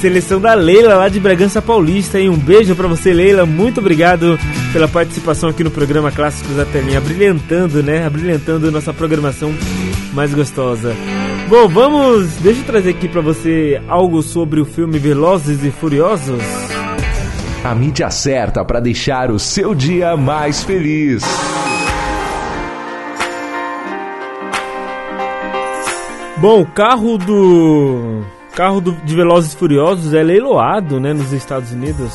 Seleção da Leila lá de Bragança Paulista. E um beijo pra você, Leila. Muito obrigado pela participação aqui no programa Clássicos da Telinha, brilhantando, né? Brilhantando nossa programação mais gostosa. Bom, vamos. Deixa eu trazer aqui pra você algo sobre o filme Velozes e Furiosos. A mídia certa para deixar o seu dia mais feliz. Bom, o carro do carro do- de Velozes e Furiosos é leiloado né, nos Estados Unidos.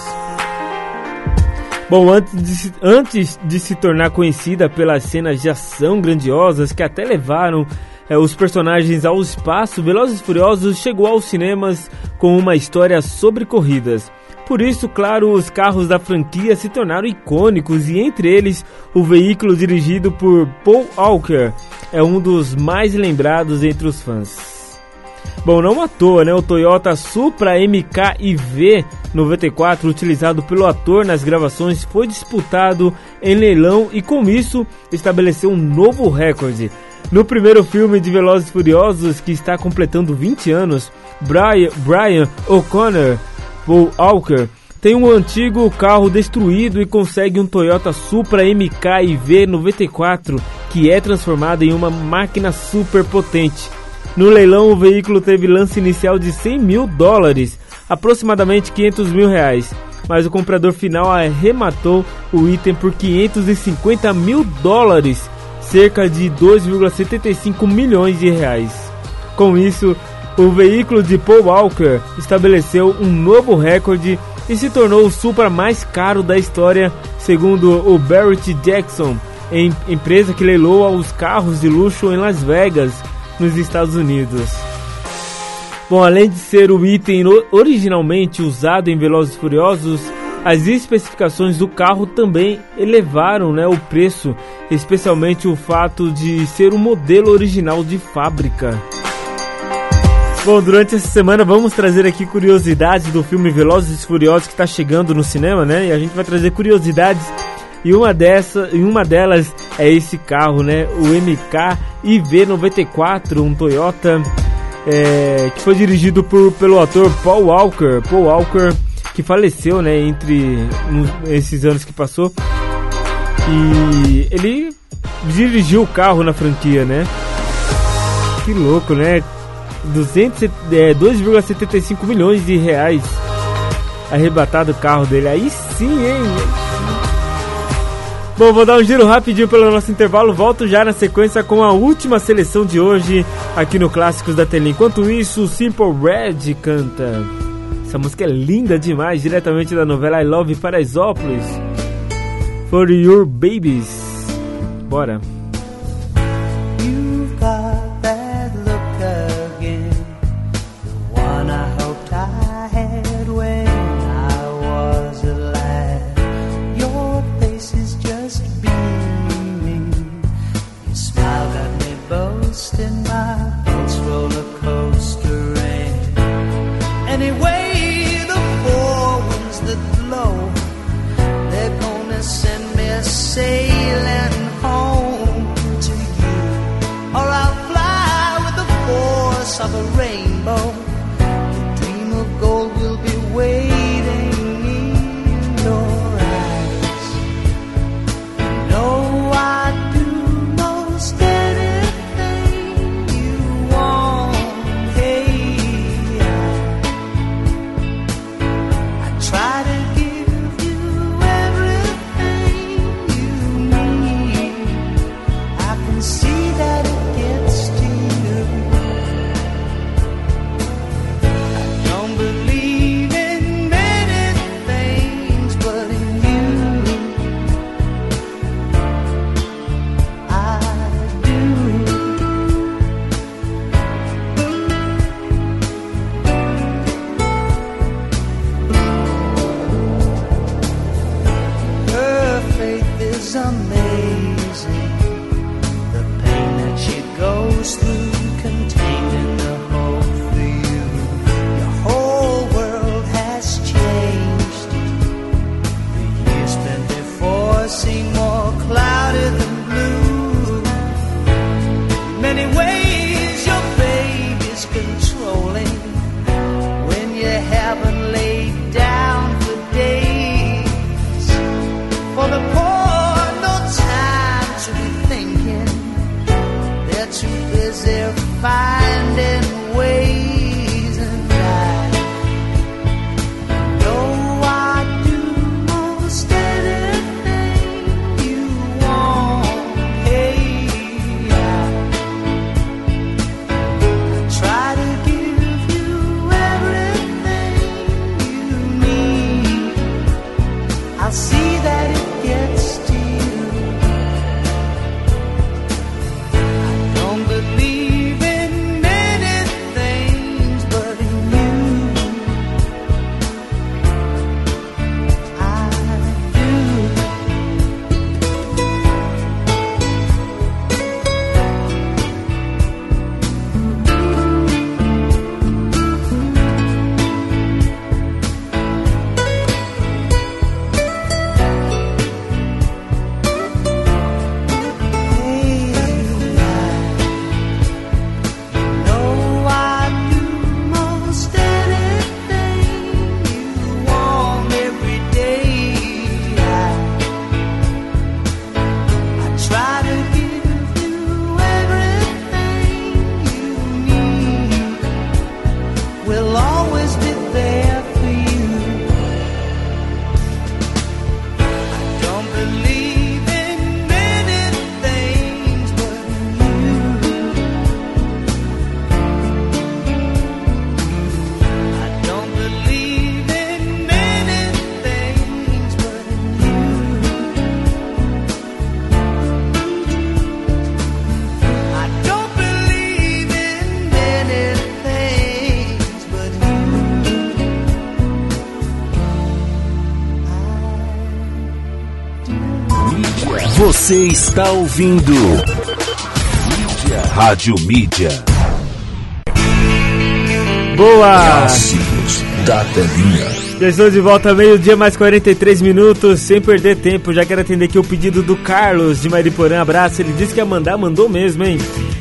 Bom, antes de, antes de se tornar conhecida pelas cenas de ação grandiosas que até levaram eh, os personagens ao espaço, Velozes e Furiosos chegou aos cinemas com uma história sobre corridas. Por isso, claro, os carros da franquia se tornaram icônicos e entre eles o veículo dirigido por Paul Walker é um dos mais lembrados entre os fãs. Bom, não à toa, né? O Toyota Supra MK-IV 94, utilizado pelo ator nas gravações, foi disputado em leilão e com isso estabeleceu um novo recorde. No primeiro filme de Velozes e Furiosos, que está completando 20 anos, Brian, O'Connor, Paul Walker, tem um antigo carro destruído e consegue um Toyota Supra MK-IV 94, que é transformado em uma máquina super potente. No leilão, o veículo teve lance inicial de 100 mil dólares, aproximadamente 500 mil reais, mas o comprador final arrematou o item por 550 mil dólares, cerca de 2,75 milhões de reais. Com isso, o veículo de Paul Walker estabeleceu um novo recorde e se tornou o Supra mais caro da história, segundo o Barrett Jackson, em- empresa que leiloa os carros de luxo em Las Vegas, nos Estados Unidos. Bom, além de ser o item originalmente usado em Velozes e Furiosos, as especificações do carro também elevaram né, o preço, especialmente o fato de ser o modelo original de fábrica. Bom, durante essa semana vamos trazer aqui curiosidades do filme Velozes e Furiosos que está chegando no cinema, né? E a gente vai trazer curiosidades e uma dessa, e uma delas é esse carro, né? O MK IV94, um Toyota é, que foi dirigido por, pelo ator Paul Walker, Paul Walker que faleceu, né? Entre nos- esses anos que passou e ele dirigiu o carro na franquia, né? Que louco, né? 200, é, 2,75 milhões de reais arrebatado o carro dele. Aí sim, hein? Bom, vou dar um giro rapidinho pelo nosso intervalo. Volto já na sequência com a última seleção de hoje aqui no Clássicos da Tele. Enquanto isso, o Simple Red canta. Essa música é linda demais, diretamente da novela I Love Paraisópolis. For Your Babies. Bora. Is amazing the pain that she goes through. Você está ouvindo Mídia. Rádio Mídia. Boa! Clássicos da telinha. Já estou de volta meio-dia, mais 43 minutos, sem perder tempo. Já quero atender aqui o pedido do Carlos de Mariporã. Abraço. Ele disse que ia mandar, mandou mesmo, hein?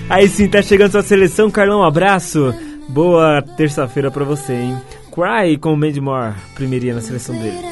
Aí sim, tá chegando sua seleção, Carlão. Abraço. Boa terça-feira para você, hein? Cry com o More primeira na seleção dele.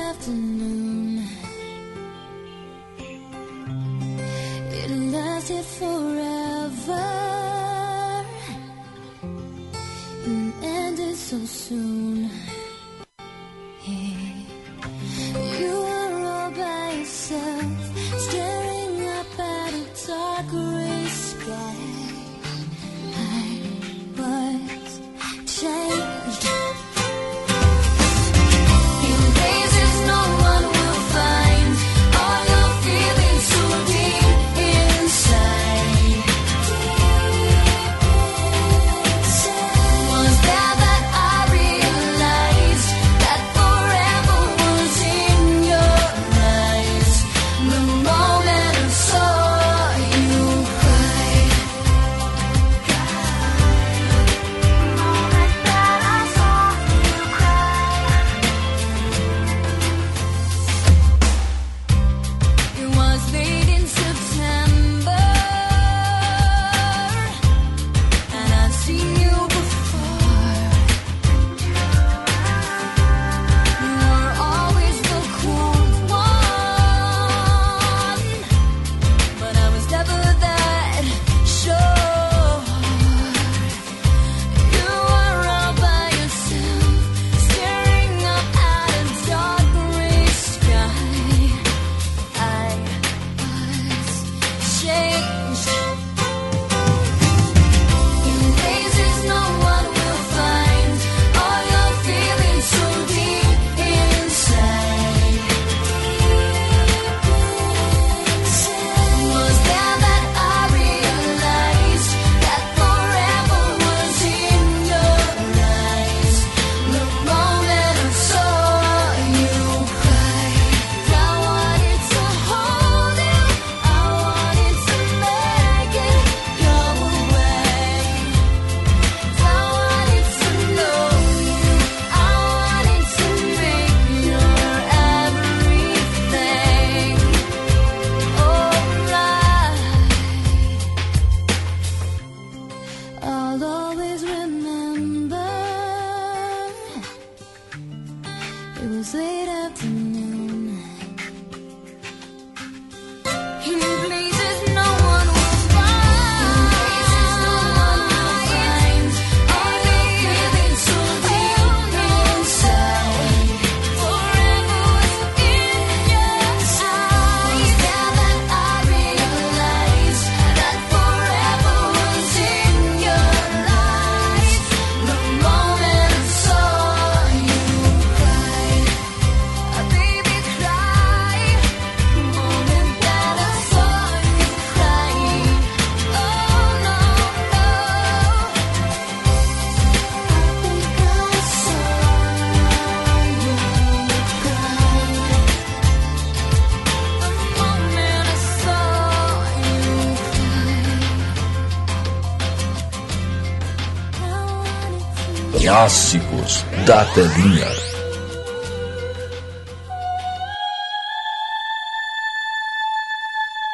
Clássicos da Telinha.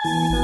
thank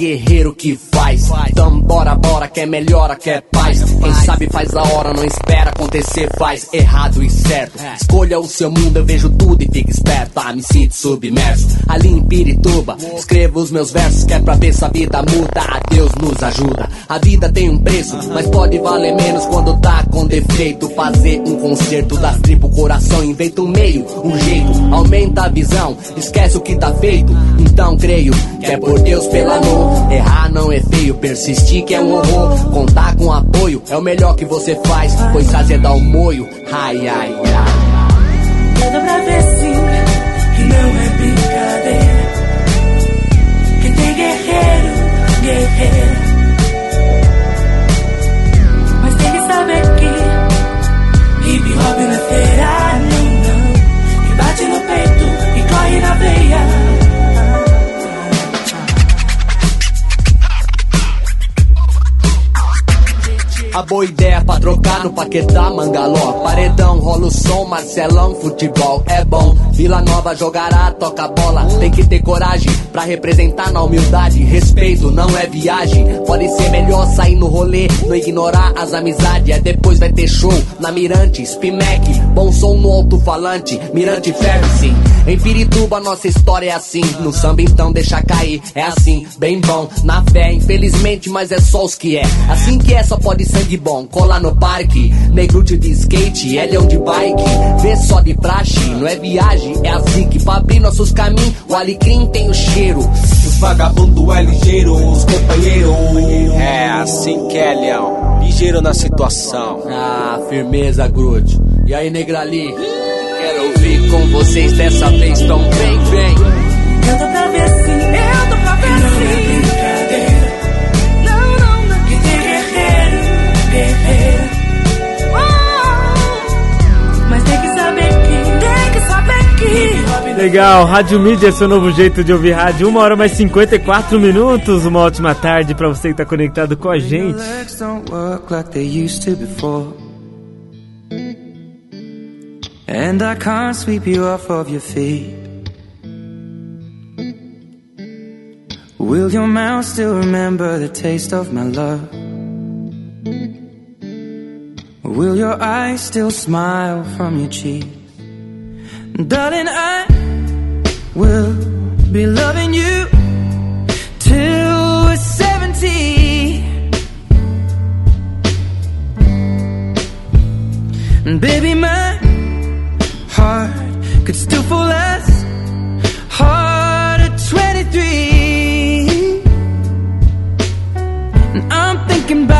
Guerreiro que faz. Então bora, bora, quer melhora, quer paz. Quem sabe faz a hora, não espera acontecer, faz errado e certo. Escolha o seu mundo, eu vejo tudo e fica esperto. Ah, me sinto submerso. Ali em Pirituba, escrevo os meus versos, que é pra ver se a vida muda. Deus nos ajuda. A vida tem um preço, mas pode valer menos quando tá com defeito. Fazer um concerto das tripas, o coração inventa um meio, um jeito. Aumenta a visão, esquece o que tá feito. Então creio que é por Deus pelo amor. Errar não é feio, persistir que é um horror. Contar com apoio é o melhor que você faz, pois azedar o moio. Ai, ai, ai. Dá pra ver sim que não é brincadeira. Que tem guerreiro, guerreira. Não. Que bate no peito e corre na veia. A boa ideia pra trocar no Paquetá, Mangaló. Paredão, rola o som, Marcelão, futebol é bom. Vila Nova jogará, toca bola. Tem que ter coragem pra representar na humildade. Respeito não é viagem. Pode ser melhor sair no rolê, não ignorar as amizades. É depois vai ter show na Mirante, Spimec. Bom som no alto-falante, Mirante ferve sim. Em Pirituba nossa história é assim. No samba então deixa cair, é assim, bem bom. Na fé, infelizmente, mas é só os que é. Assim que é, só pode sangue bom. Colar no parque, negrute de skate, é leão de bike. Vê só de praxe, não é viagem, é assim que pra abrir nossos caminhos, o alecrim tem o cheiro. Os vagabundo é ligeiro, os companheiros. É assim que é, leão. Ligeiro na situação. Ah, firmeza, Groot. E aí, Negrali? Quero ouvir com vocês dessa vez, então vem, vem. Eu tô pra ver sim, eu tô pra ver sim. Não brincadeira. Não, não, não. Que tem guerreiro, guerreira. Oh, mas tem que saber que, tem que saber que. Legal, Rádio Mídia é seu novo jeito de ouvir rádio. Uma hora mais 54 minutos. Uma ótima tarde pra você que tá conectado com a gente. And I can't sweep you off of your feet. Will your mouth still remember the taste of my love? Will your eyes still smile from your cheeks? Darling, I will be loving you till we're 70. And baby, my heart could still fall as hard at 23. And I'm thinking about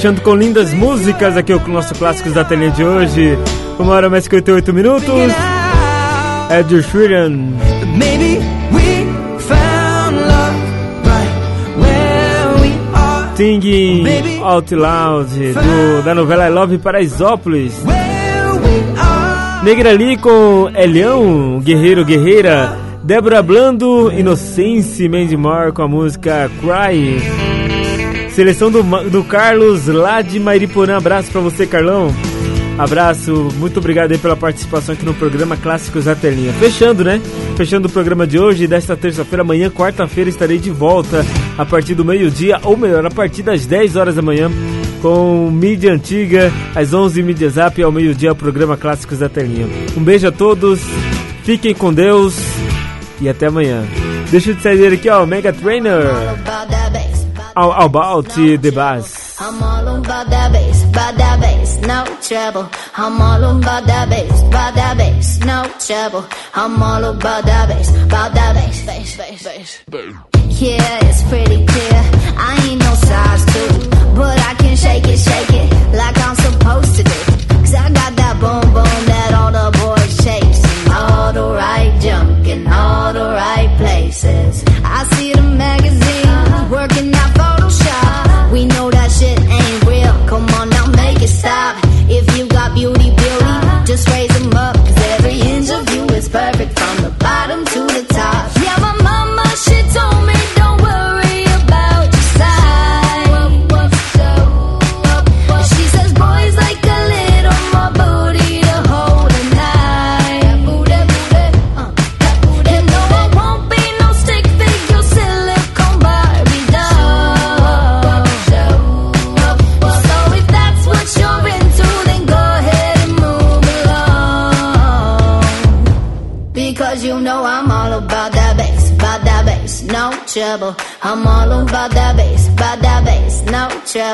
Fechando com lindas músicas aqui o nosso Clássicos da Telinha de hoje. Uma hora mais 58 minutos. Ed Sheeran. Maybe we found love right where we are. Singing Out Loud do, da novela I Love Paraisópolis. Negra ali com Elião, Guerreiro Guerreira, Débora Blando, Inocência Mendimar com a música Cry. Seleção do, do Carlos lá de Mairiporã. Abraço pra você, Carlão. Abraço, muito obrigado aí pela participação aqui no programa Clássicos da Telinha. Fechando, né? Fechando o programa de hoje, desta terça-feira, amanhã, quarta-feira, estarei de volta a partir do meio-dia, ou melhor, a partir das 10 horas da manhã, com mídia antiga, às 11 mídia zap, ao meio-dia, o programa Clássicos da Telinha. Um beijo a todos, fiquem com Deus e até amanhã. Deixa eu te sair aqui, ó, Mega Trainer, Oh, oh, all About oh, the Bass. I'm all about that bass, about that bass, no trouble. I'm all about that bass, about that bass, no trouble. I'm all about that bass, about that bass, bass, bass, bass. Yeah, it's pretty clear. I ain't no size two, but I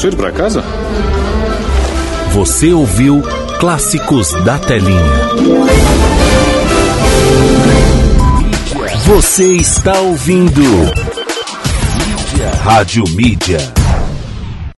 Posso ir para casa? Você ouviu Clássicos da Telinha. Você está ouvindo Mídia. Rádio Mídia.